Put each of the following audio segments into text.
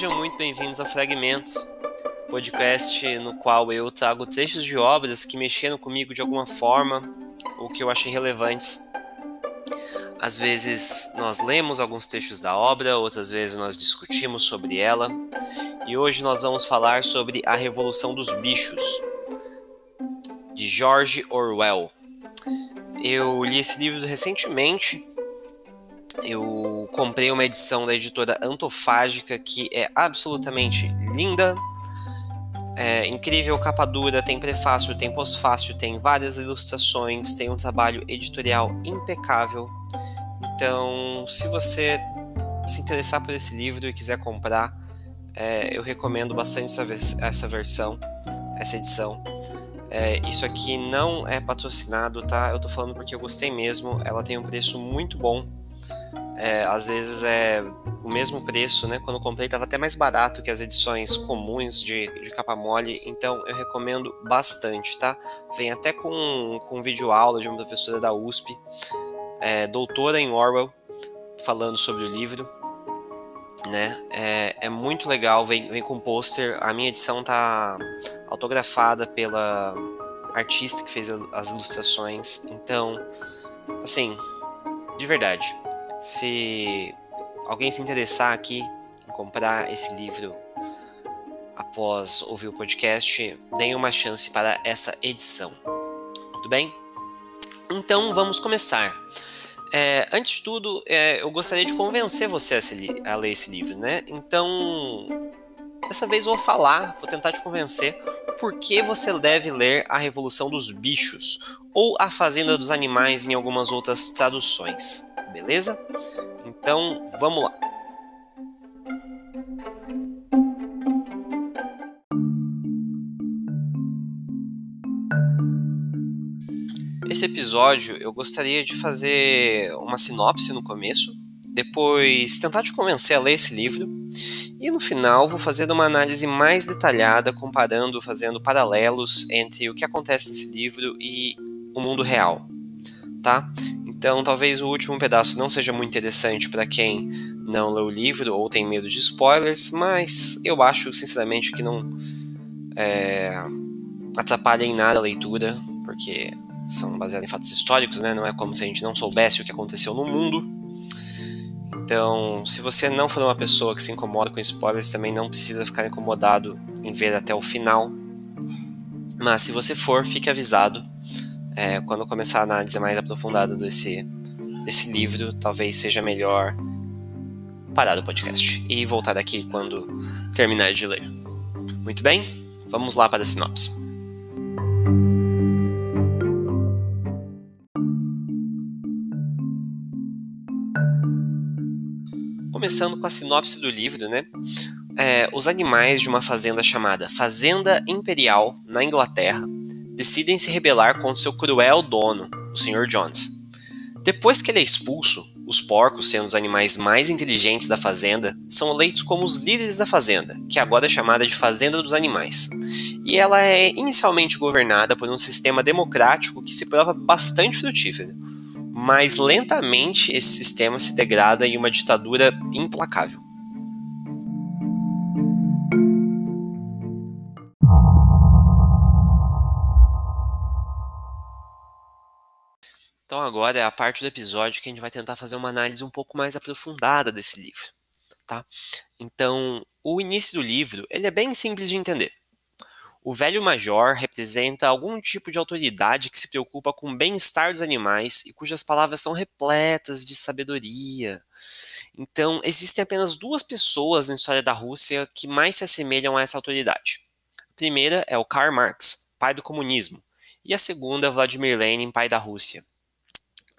Sejam muito bem-vindos a Fragmentos, podcast no qual eu trago trechos de obras que mexeram comigo de alguma forma ou que eu achei relevantes. Às vezes nós lemos alguns trechos da obra, outras vezes nós discutimos sobre ela, e hoje nós vamos falar sobre A Revolução dos Bichos, de George Orwell. Eu li esse livro recentemente eu comprei uma edição da editora Antofágica que é absolutamente linda, é incrível, capa dura, tem prefácio, tem pós-fácil, tem várias ilustrações, tem um trabalho editorial impecável. Então, se você se interessar por esse livro e quiser comprar, é, eu recomendo bastante essa, essa versão, essa edição. É, isso aqui não é patrocinado, tá? Eu tô falando porque eu gostei mesmo. Ela tem um preço muito bom é, às vezes é o mesmo preço, né? Quando comprei estava até mais barato que as edições comuns de, de capa mole, então eu recomendo bastante, tá? Vem até com, com vídeo aula de uma professora da USP, é, doutora em Orwell, falando sobre o livro, né? É, é muito legal, vem, vem com pôster, a minha edição tá autografada pela artista que fez as, as ilustrações, então, assim, de verdade, se alguém se interessar aqui em comprar esse livro após ouvir o podcast, deem uma chance para essa edição. Tudo bem? Então vamos começar. É, antes de tudo, é, eu gostaria de convencer você a, a, ler esse livro, né? Então, dessa vez eu vou falar, vou tentar te convencer por que você deve ler A Revolução dos Bichos ou A Fazenda dos Animais em algumas outras traduções beleza? Então vamos lá. Esse episódio eu gostaria de fazer uma sinopse no começo, depois tentar te convencer a ler esse livro e no final vou fazer uma análise mais detalhada, comparando, fazendo paralelos entre o que acontece nesse livro e o mundo real, tá? Então, talvez o último pedaço não seja muito interessante para quem não leu o livro ou tem medo de spoilers, mas eu acho, sinceramente, que não é, atrapalha em nada a leitura, porque são baseados em fatos históricos, né? Não é como se a gente não soubesse o que aconteceu no mundo. Então, se você não for uma pessoa que se incomoda com spoilers, também não precisa ficar incomodado em ver até o final. Mas se você for, fique avisado é, quando começar a análise mais aprofundada desse, desse livro, talvez seja melhor parar o podcast e voltar aqui quando terminar de ler. Muito bem, vamos lá para a sinopse. Começando com a sinopse do livro, né? É, os animais de uma fazenda chamada Fazenda Imperial, na Inglaterra, decidem se rebelar contra seu cruel dono, o Sr. Jones. Depois que ele é expulso, os porcos, sendo os animais mais inteligentes da fazenda, são eleitos como os líderes da fazenda, que agora é chamada de Fazenda dos Animais. E ela é inicialmente governada por um sistema democrático que se prova bastante frutífero, mas lentamente esse sistema se degrada em uma ditadura implacável. Agora é a parte do episódio que a gente vai tentar fazer uma análise um pouco mais aprofundada desse livro, tá? Então, o início do livro, ele é bem simples de entender. O velho major representa algum tipo de autoridade que se preocupa com o bem-estar dos animais e cujas palavras são repletas de sabedoria. Então, existem apenas duas pessoas na história da Rússia que mais se assemelham a essa autoridade. A primeira é o Karl Marx, pai do comunismo, e a segunda é Vladimir Lenin, pai da Rússia.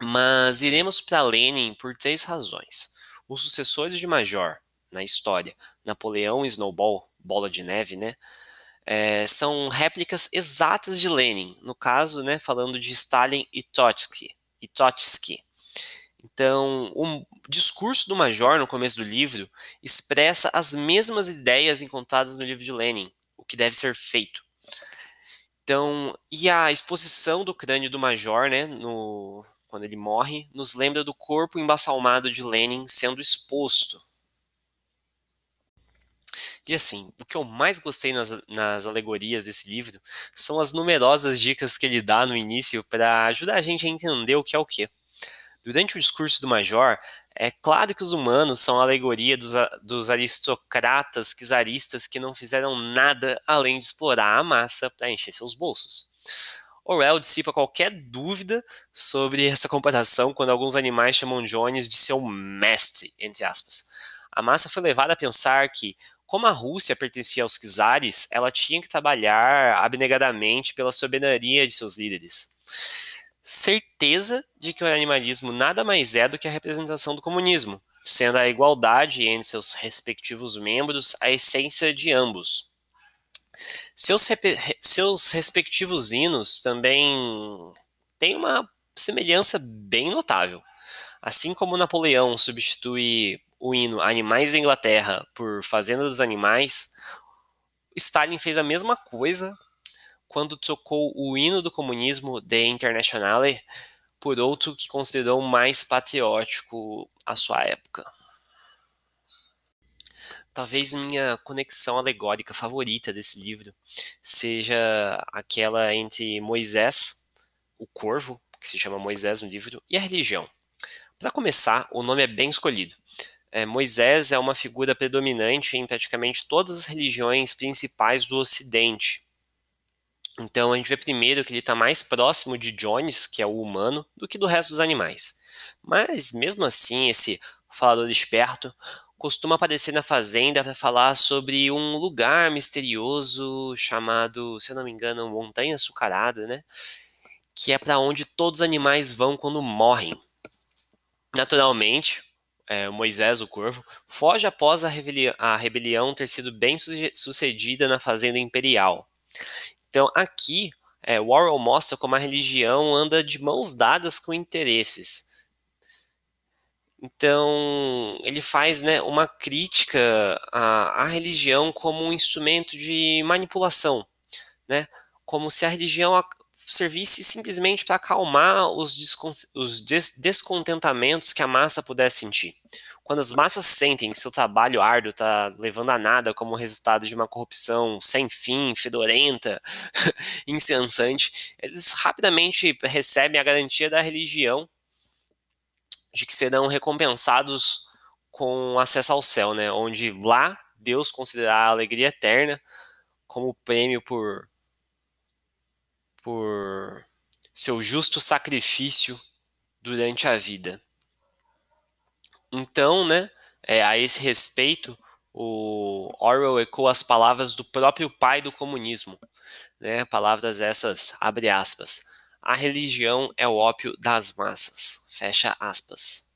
Mas iremos para Lenin por três razões. Os sucessores de Major na história, Napoleão e Snowball, bola de neve, né? É, são réplicas exatas de Lenin, no caso, né, falando de Stalin e Trotsky. E Trotsky. Então, o discurso do Major no começo do livro expressa as mesmas ideias encontradas no livro de Lenin, o que deve ser feito. Então, e a exposição do crânio do Major, né, no, quando ele morre, nos lembra do corpo embalsamado de Lenin sendo exposto. E assim, o que eu mais gostei nas, nas alegorias desse livro são as numerosas dicas que ele dá no início para ajudar a gente a entender o que é o que. Durante o discurso do Major, é claro que os humanos são a alegoria dos, dos aristocratas czaristas que não fizeram nada além de explorar a massa para encher seus bolsos. Orwell dissipa qualquer dúvida sobre essa comparação quando alguns animais chamam Jones de seu mestre, entre aspas. A massa foi levada a pensar que, como a Rússia pertencia aos czares, ela tinha que trabalhar abnegadamente pela soberania de seus líderes certeza de que o animalismo nada mais é do que a representação do comunismo, sendo a igualdade entre seus respectivos membros a essência de ambos. Seus, seus respectivos hinos também têm uma semelhança bem notável. Assim como Napoleão substitui o hino Animais da Inglaterra por Fazenda dos Animais, Stalin fez a mesma coisa quando trocou o hino do comunismo The Internationale por outro que considerou mais patriótico à sua época. Talvez minha conexão alegórica favorita desse livro seja aquela entre Moisés, o corvo, que se chama Moisés no livro, e a religião. Para começar, o nome é bem escolhido. É, Moisés é uma figura predominante em praticamente todas as religiões principais do Ocidente, então a gente vê primeiro que ele está mais próximo de Jones, que é o humano, do que do resto dos animais. Mas mesmo assim, esse falador esperto costuma aparecer na fazenda para falar sobre um lugar misterioso chamado, se eu não me engano, Montanha Açucarada, né? Que é para onde todos os animais vão quando morrem. Naturalmente, é, Moisés, o corvo, foge após a, rebelião, a rebelião ter sido bem sucedida na fazenda imperial. Então, aqui, é, Warhol mostra como a religião anda de mãos dadas com interesses. Então, ele faz né, uma crítica à, à religião como um instrumento de manipulação, né? como se a religião servisse simplesmente para acalmar os, os des descontentamentos que a massa pudesse sentir. Quando as massas sentem que seu trabalho árduo está levando a nada como resultado de uma corrupção sem fim, fedorenta, incensante, eles rapidamente recebem a garantia da religião de que serão recompensados com acesso ao céu, né? Onde lá Deus considerará a alegria eterna como prêmio por por seu justo sacrifício durante a vida. Então, né, é, a esse respeito, o Orwell ecoa as palavras do próprio pai do comunismo, né, palavras essas, abre aspas, a religião é o ópio das massas, fecha aspas.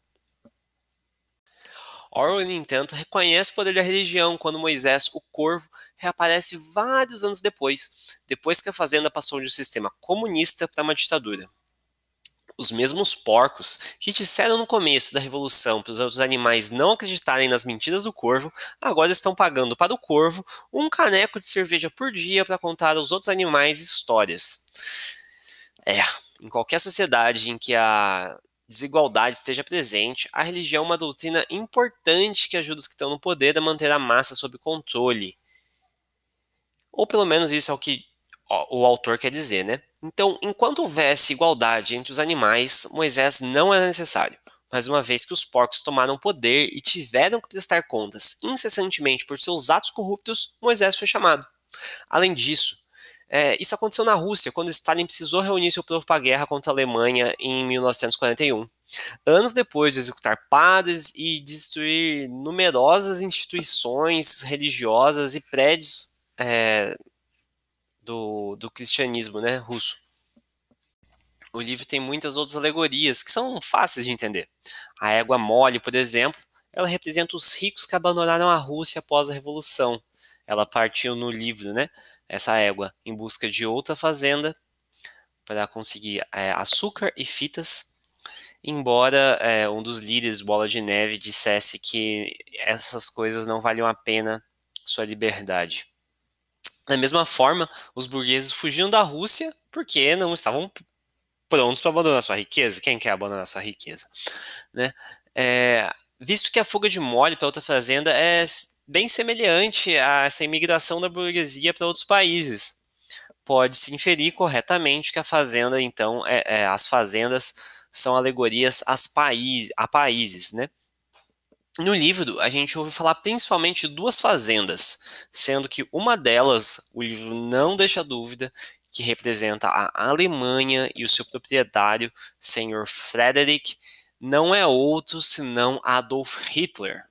Orwell, no entanto, reconhece o poder da religião quando Moisés, o corvo, reaparece vários anos depois, depois que a fazenda passou de um sistema comunista para uma ditadura os mesmos porcos que disseram no começo da revolução para os outros animais não acreditarem nas mentiras do corvo, agora estão pagando para o corvo um caneco de cerveja por dia para contar aos outros animais histórias. É, em qualquer sociedade em que a desigualdade esteja presente, a religião é uma doutrina importante que ajuda os que estão no poder a manter a massa sob controle. Ou pelo menos isso é o que o autor quer dizer, né? Então, enquanto houvesse igualdade entre os animais, Moisés não era necessário. Mas uma vez que os porcos tomaram poder e tiveram que prestar contas incessantemente por seus atos corruptos, Moisés foi chamado. Além disso, é, isso aconteceu na Rússia, quando Stalin precisou reunir seu povo para a guerra contra a Alemanha em 1941. Anos depois de executar padres e destruir numerosas instituições religiosas e prédios é, do, do cristianismo né, russo. O livro tem muitas outras alegorias que são fáceis de entender. A égua mole, por exemplo, ela representa os ricos que abandonaram a Rússia após a Revolução. Ela partiu no livro, né? Essa égua, em busca de outra fazenda para conseguir é, açúcar e fitas. Embora é, um dos líderes, Bola de Neve, dissesse que essas coisas não valiam a pena sua liberdade. Da mesma forma, os burgueses fugiam da Rússia porque não estavam prontos para abandonar sua riqueza. Quem quer abandonar sua riqueza? Né? É, visto que a fuga de mole para outra fazenda é bem semelhante a essa imigração da burguesia para outros países. Pode-se inferir corretamente que a fazenda, então, é, é, as fazendas são alegorias às país, a países, né? No livro, a gente ouve falar principalmente de duas fazendas, sendo que uma delas, o livro não deixa dúvida, que representa a Alemanha e o seu proprietário, Sr. Frederick, não é outro senão Adolf Hitler.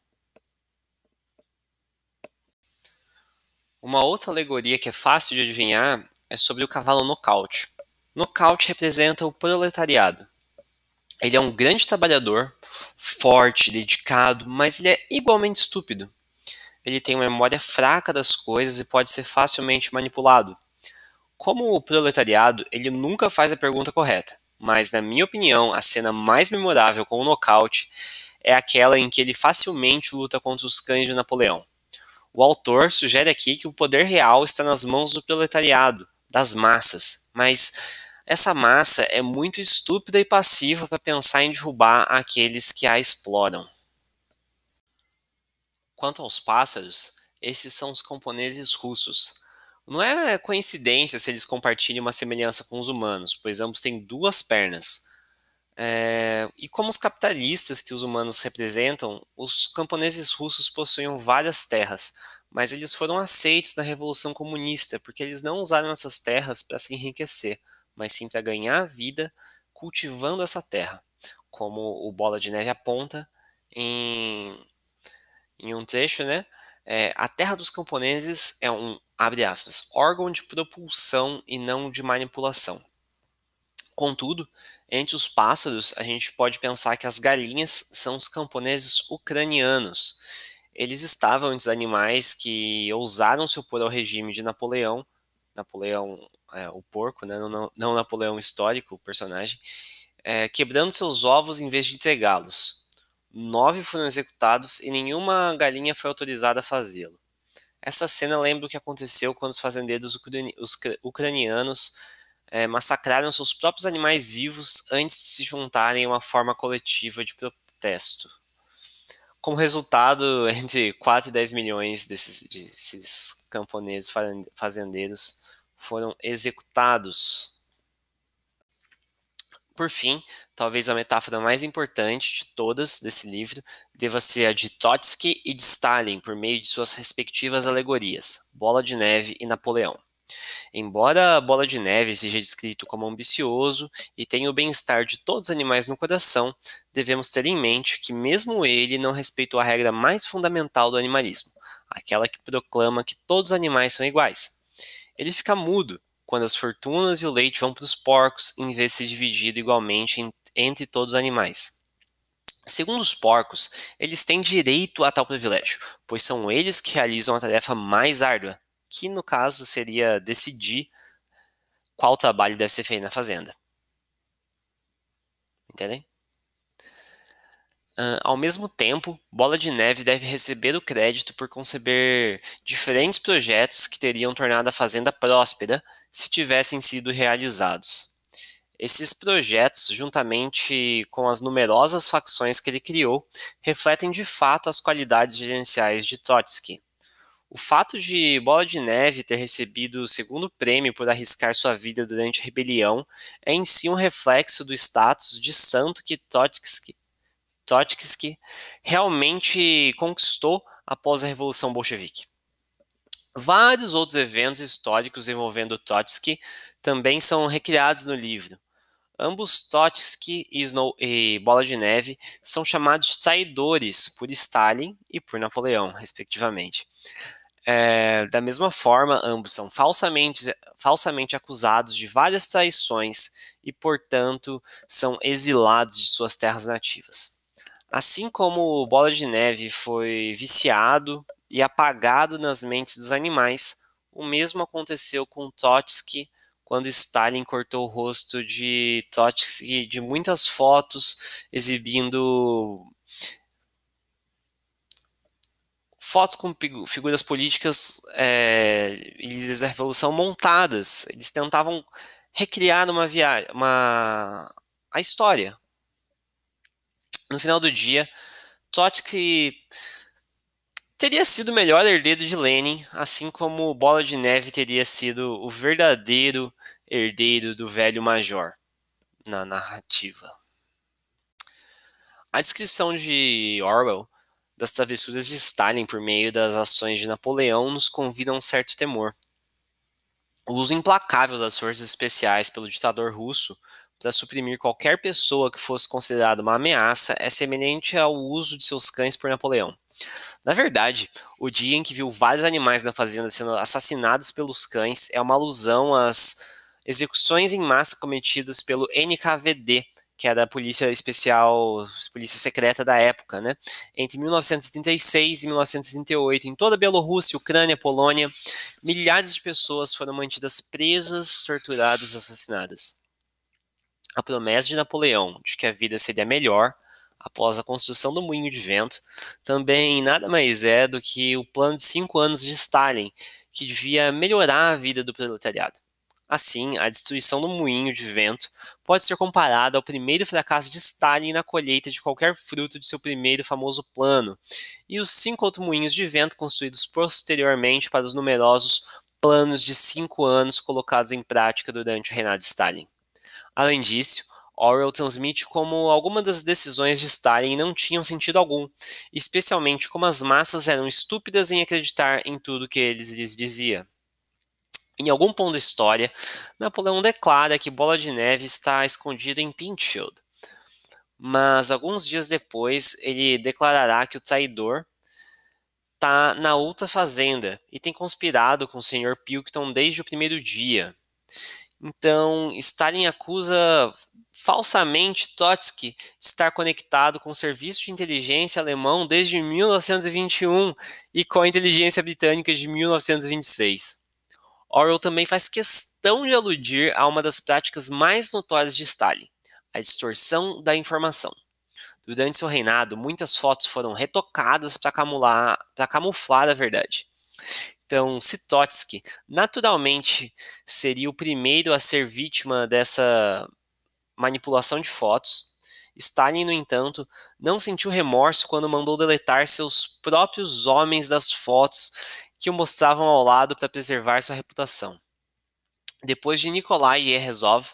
Uma outra alegoria que é fácil de adivinhar é sobre o cavalo nocaute. Nocaute representa o proletariado. Ele é um grande trabalhador, forte, dedicado, mas ele é igualmente estúpido. Ele tem uma memória fraca das coisas e pode ser facilmente manipulado. Como o proletariado, ele nunca faz a pergunta correta, mas na minha opinião, a cena mais memorável com o nocaute é aquela em que ele facilmente luta contra os cães de Napoleão. O autor sugere aqui que o poder real está nas mãos do proletariado, das massas, mas essa massa é muito estúpida e passiva para pensar em derrubar aqueles que a exploram. Quanto aos pássaros, esses são os camponeses russos. Não é coincidência se eles compartilham uma semelhança com os humanos, pois ambos têm duas pernas. É, e como os capitalistas que os humanos representam, os camponeses russos possuíam várias terras, mas eles foram aceitos na Revolução Comunista porque eles não usaram essas terras para se enriquecer mas sim para ganhar vida cultivando essa terra, como o Bola de Neve aponta em, em um trecho, né? É, a terra dos camponeses é um, abre aspas, órgão de propulsão e não de manipulação. Contudo, entre os pássaros, a gente pode pensar que as galinhas são os camponeses ucranianos. Eles estavam entre os animais que ousaram se opor ao regime de Napoleão, Napoleão é, o porco, né, não, não Napoleão histórico, o personagem, é, quebrando seus ovos em vez de entregá-los. Nove foram executados e nenhuma galinha foi autorizada a fazê-lo. Essa cena lembra o que aconteceu quando os fazendeiros ucranianos é, massacraram seus próprios animais vivos antes de se juntarem a uma forma coletiva de protesto. Como resultado, entre 4 e 10 milhões desses, desses camponeses fazendeiros foram executados. Por fim, talvez a metáfora mais importante de todas desse livro deva ser a de Trotsky e de Stalin por meio de suas respectivas alegorias, Bola de Neve e Napoleão. Embora a Bola de Neve seja descrito como ambicioso e tenha o bem-estar de todos os animais no coração, devemos ter em mente que mesmo ele não respeitou a regra mais fundamental do animalismo, aquela que proclama que todos os animais são iguais. Ele fica mudo quando as fortunas e o leite vão para os porcos, em vez de ser dividido igualmente entre todos os animais. Segundo os porcos, eles têm direito a tal privilégio, pois são eles que realizam a tarefa mais árdua, que no caso seria decidir qual trabalho deve ser feito na fazenda. Entendem? Uh, ao mesmo tempo, Bola de Neve deve receber o crédito por conceber diferentes projetos que teriam tornado a fazenda próspera se tivessem sido realizados. Esses projetos, juntamente com as numerosas facções que ele criou, refletem de fato as qualidades gerenciais de Trotsky. O fato de Bola de Neve ter recebido o segundo prêmio por arriscar sua vida durante a rebelião é em si um reflexo do status de santo que Trotsky Trotsky realmente conquistou após a Revolução Bolchevique. Vários outros eventos históricos envolvendo Trotsky também são recriados no livro. Ambos Trotsky e, Snow, e Bola de Neve são chamados de traidores por Stalin e por Napoleão, respectivamente. É, da mesma forma, ambos são falsamente, falsamente acusados de várias traições e, portanto, são exilados de suas terras nativas. Assim como Bola de Neve foi viciado e apagado nas mentes dos animais, o mesmo aconteceu com Trotsky quando Stalin cortou o rosto de Trotsky de muitas fotos exibindo fotos com figuras políticas é, e líderes da revolução montadas. Eles tentavam recriar uma viagem, uma a história, no final do dia, Trotsky teria sido o melhor herdeiro de Lenin, assim como Bola de Neve teria sido o verdadeiro herdeiro do velho major na narrativa. A descrição de Orwell das travessuras de Stalin por meio das ações de Napoleão nos convida a um certo temor. O uso implacável das forças especiais pelo ditador russo para suprimir qualquer pessoa que fosse considerada uma ameaça é semelhante ao uso de seus cães por Napoleão. Na verdade, o dia em que viu vários animais na fazenda sendo assassinados pelos cães é uma alusão às execuções em massa cometidas pelo NKVD, que era a polícia especial, polícia secreta da época, né? Entre 1936 e 1938, em toda a Bielorrússia, Ucrânia, Polônia, milhares de pessoas foram mantidas presas, torturadas, assassinadas. A promessa de Napoleão de que a vida seria melhor após a construção do moinho de vento, também nada mais é do que o plano de cinco anos de Stalin, que devia melhorar a vida do proletariado. Assim, a destruição do moinho de vento pode ser comparada ao primeiro fracasso de Stalin na colheita de qualquer fruto de seu primeiro famoso plano, e os cinco outros moinhos de vento construídos posteriormente para os numerosos planos de cinco anos colocados em prática durante o reinado de Stalin. Além disso, Orwell transmite como algumas das decisões de Stalin não tinham sentido algum, especialmente como as massas eram estúpidas em acreditar em tudo que ele lhes dizia. Em algum ponto da história, Napoleão declara que Bola de Neve está escondido em Pinchfield, mas alguns dias depois ele declarará que o traidor está na outra fazenda e tem conspirado com o Sr. Pilkington desde o primeiro dia. Então, Stalin acusa falsamente Trotsky de estar conectado com o serviço de inteligência alemão desde 1921 e com a inteligência britânica de 1926. Orwell também faz questão de aludir a uma das práticas mais notórias de Stalin, a distorção da informação. Durante seu reinado, muitas fotos foram retocadas para camuflar a verdade. Então, Sitotsky naturalmente seria o primeiro a ser vítima dessa manipulação de fotos. Stalin, no entanto, não sentiu remorso quando mandou deletar seus próprios homens das fotos que o mostravam ao lado para preservar sua reputação. Depois de Nikolai Yerezov,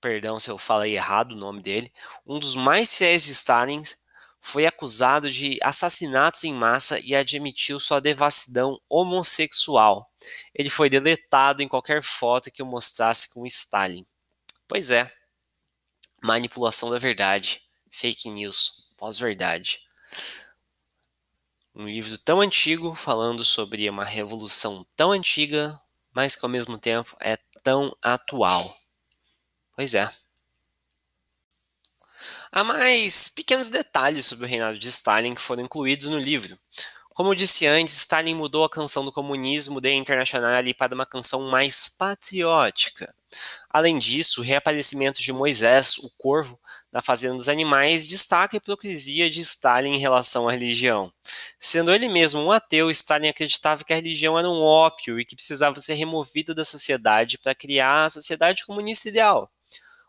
perdão se eu falei errado o nome dele, um dos mais fiéis de Stalin, foi acusado de assassinatos em massa e admitiu sua devassidão homossexual. Ele foi deletado em qualquer foto que o mostrasse com Stalin. Pois é, manipulação da verdade, fake news, pós-verdade. Um livro tão antigo falando sobre uma revolução tão antiga, mas que ao mesmo tempo é tão atual. Pois é. Há mais pequenos detalhes sobre o reinado de Stalin que foram incluídos no livro. Como eu disse antes, Stalin mudou a canção do comunismo de Internacional para uma canção mais patriótica. Além disso, o reaparecimento de Moisés, o corvo, na Fazenda dos Animais destaca a hipocrisia de Stalin em relação à religião. Sendo ele mesmo um ateu, Stalin acreditava que a religião era um ópio e que precisava ser removida da sociedade para criar a sociedade comunista ideal.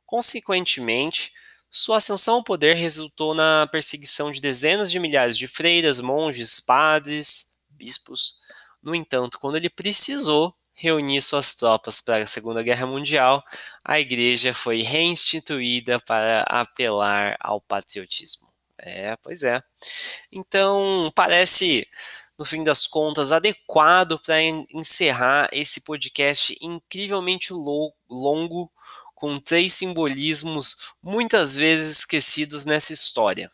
Consequentemente, sua ascensão ao poder resultou na perseguição de dezenas de milhares de freiras, monges, padres, bispos. No entanto, quando ele precisou, reunir suas tropas para a Segunda Guerra Mundial, a igreja foi reinstituída para apelar ao patriotismo. É, pois é. Então, parece, no fim das contas, adequado para encerrar esse podcast incrivelmente longo, com três simbolismos muitas vezes esquecidos nessa história: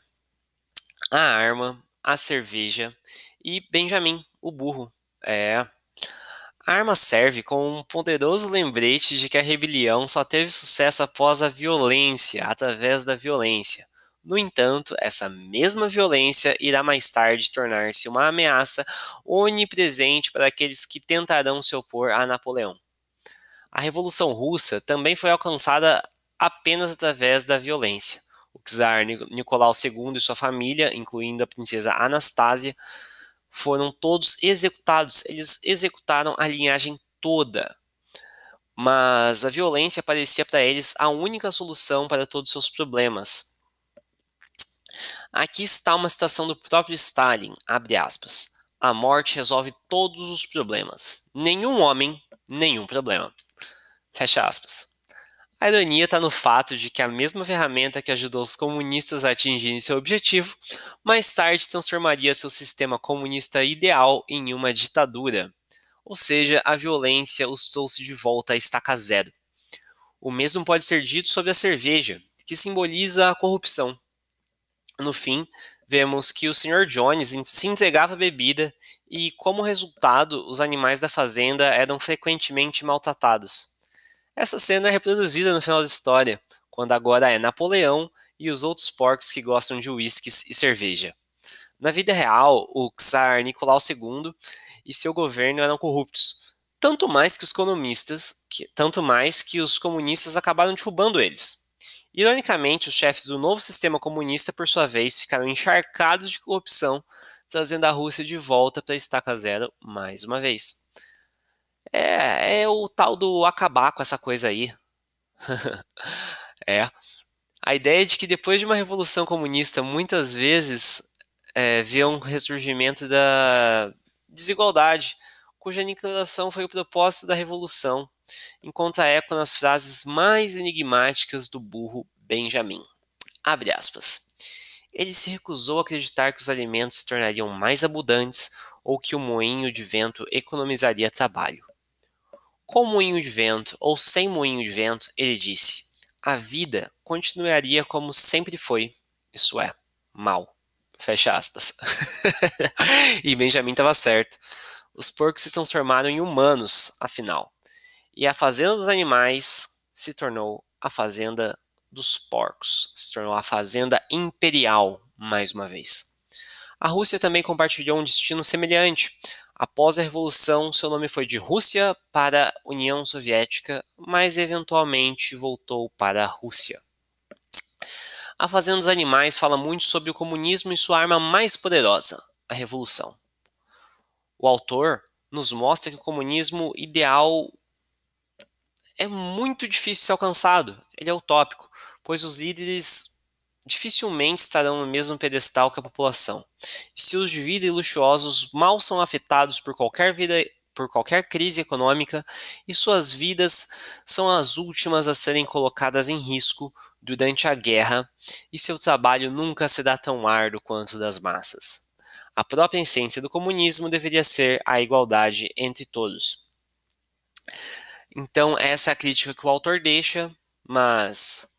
a arma, a cerveja e Benjamin, o burro. É, a arma serve como um poderoso lembrete de que a rebelião só teve sucesso após a violência, através da violência. No entanto, essa mesma violência irá mais tarde tornar-se uma ameaça onipresente para aqueles que tentarão se opor a Napoleão. A Revolução Russa também foi alcançada apenas através da violência. O czar Nicolau II e sua família, incluindo a princesa Anastásia, foram todos executados. Eles executaram a linhagem toda. Mas a violência parecia para eles a única solução para todos os seus problemas. Aqui está uma citação do próprio Stalin, abre aspas. A morte resolve todos os problemas. Nenhum homem, nenhum problema. Fecha aspas. A ironia está no fato de que a mesma ferramenta que ajudou os comunistas a atingirem seu objetivo, mais tarde transformaria seu sistema comunista ideal em uma ditadura. Ou seja, a violência os trouxe de volta à estaca zero. O mesmo pode ser dito sobre a cerveja, que simboliza a corrupção. No fim, vemos que o Sr. Jones se entregava à bebida e, como resultado, os animais da fazenda eram frequentemente maltratados. Essa cena é reproduzida no final da história, quando agora é Napoleão e os outros porcos que gostam de uísques e cerveja. Na vida real, o czar Nicolau II e seu governo eram corruptos, tanto mais que os economistas, que, tanto mais que os comunistas acabaram derrubando eles. Ironicamente, os chefes do novo sistema comunista, por sua vez, ficaram encharcados de corrupção, trazendo a Rússia de volta para a estaca zero mais uma vez. É, é o tal do acabar com essa coisa aí. é. A ideia de que depois de uma revolução comunista, muitas vezes é, vê um ressurgimento da desigualdade, cuja aniquilação foi o propósito da revolução, encontra eco nas frases mais enigmáticas do burro Benjamin. Abre aspas. Ele se recusou a acreditar que os alimentos se tornariam mais abundantes ou que o moinho de vento economizaria trabalho. Com moinho de vento ou sem moinho de vento, ele disse: a vida continuaria como sempre foi, isso é, mal. Fecha aspas. e Benjamin estava certo. Os porcos se transformaram em humanos, afinal. E a fazenda dos animais se tornou a fazenda dos porcos. Se tornou a fazenda imperial, mais uma vez. A Rússia também compartilhou um destino semelhante. Após a Revolução, seu nome foi de Rússia para União Soviética, mas eventualmente voltou para a Rússia. A Fazenda dos Animais fala muito sobre o comunismo e sua arma mais poderosa, a Revolução. O autor nos mostra que o comunismo ideal é muito difícil de ser alcançado, ele é utópico, pois os líderes dificilmente estarão no mesmo pedestal que a população. Estilos de vida e luxuosos mal são afetados por qualquer vida por qualquer crise econômica e suas vidas são as últimas a serem colocadas em risco durante a guerra e seu trabalho nunca será tão árduo quanto das massas. A própria essência do comunismo deveria ser a igualdade entre todos. Então, essa é a crítica que o autor deixa, mas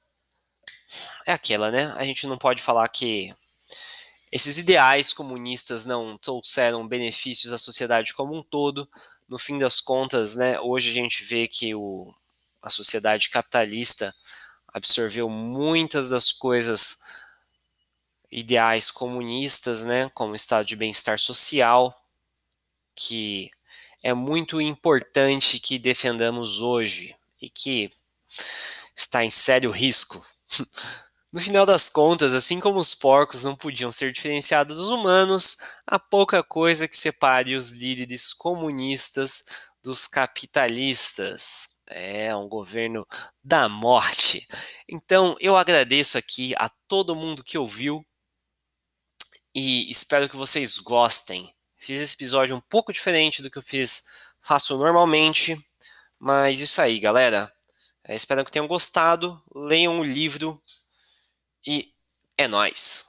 é aquela, né? A gente não pode falar que esses ideais comunistas não trouxeram benefícios à sociedade como um todo. No fim das contas, né, hoje a gente vê que o, a sociedade capitalista absorveu muitas das coisas ideais comunistas, né, como estado de bem-estar social, que é muito importante que defendamos hoje e que está em sério risco. No final das contas, assim como os porcos não podiam ser diferenciados dos humanos, há pouca coisa que separe os líderes comunistas dos capitalistas. É um governo da morte. Então, eu agradeço aqui a todo mundo que ouviu e espero que vocês gostem. Fiz esse episódio um pouco diferente do que eu fiz, faço normalmente, mas isso aí, galera. É, espero que tenham gostado. Leiam o livro e é nós.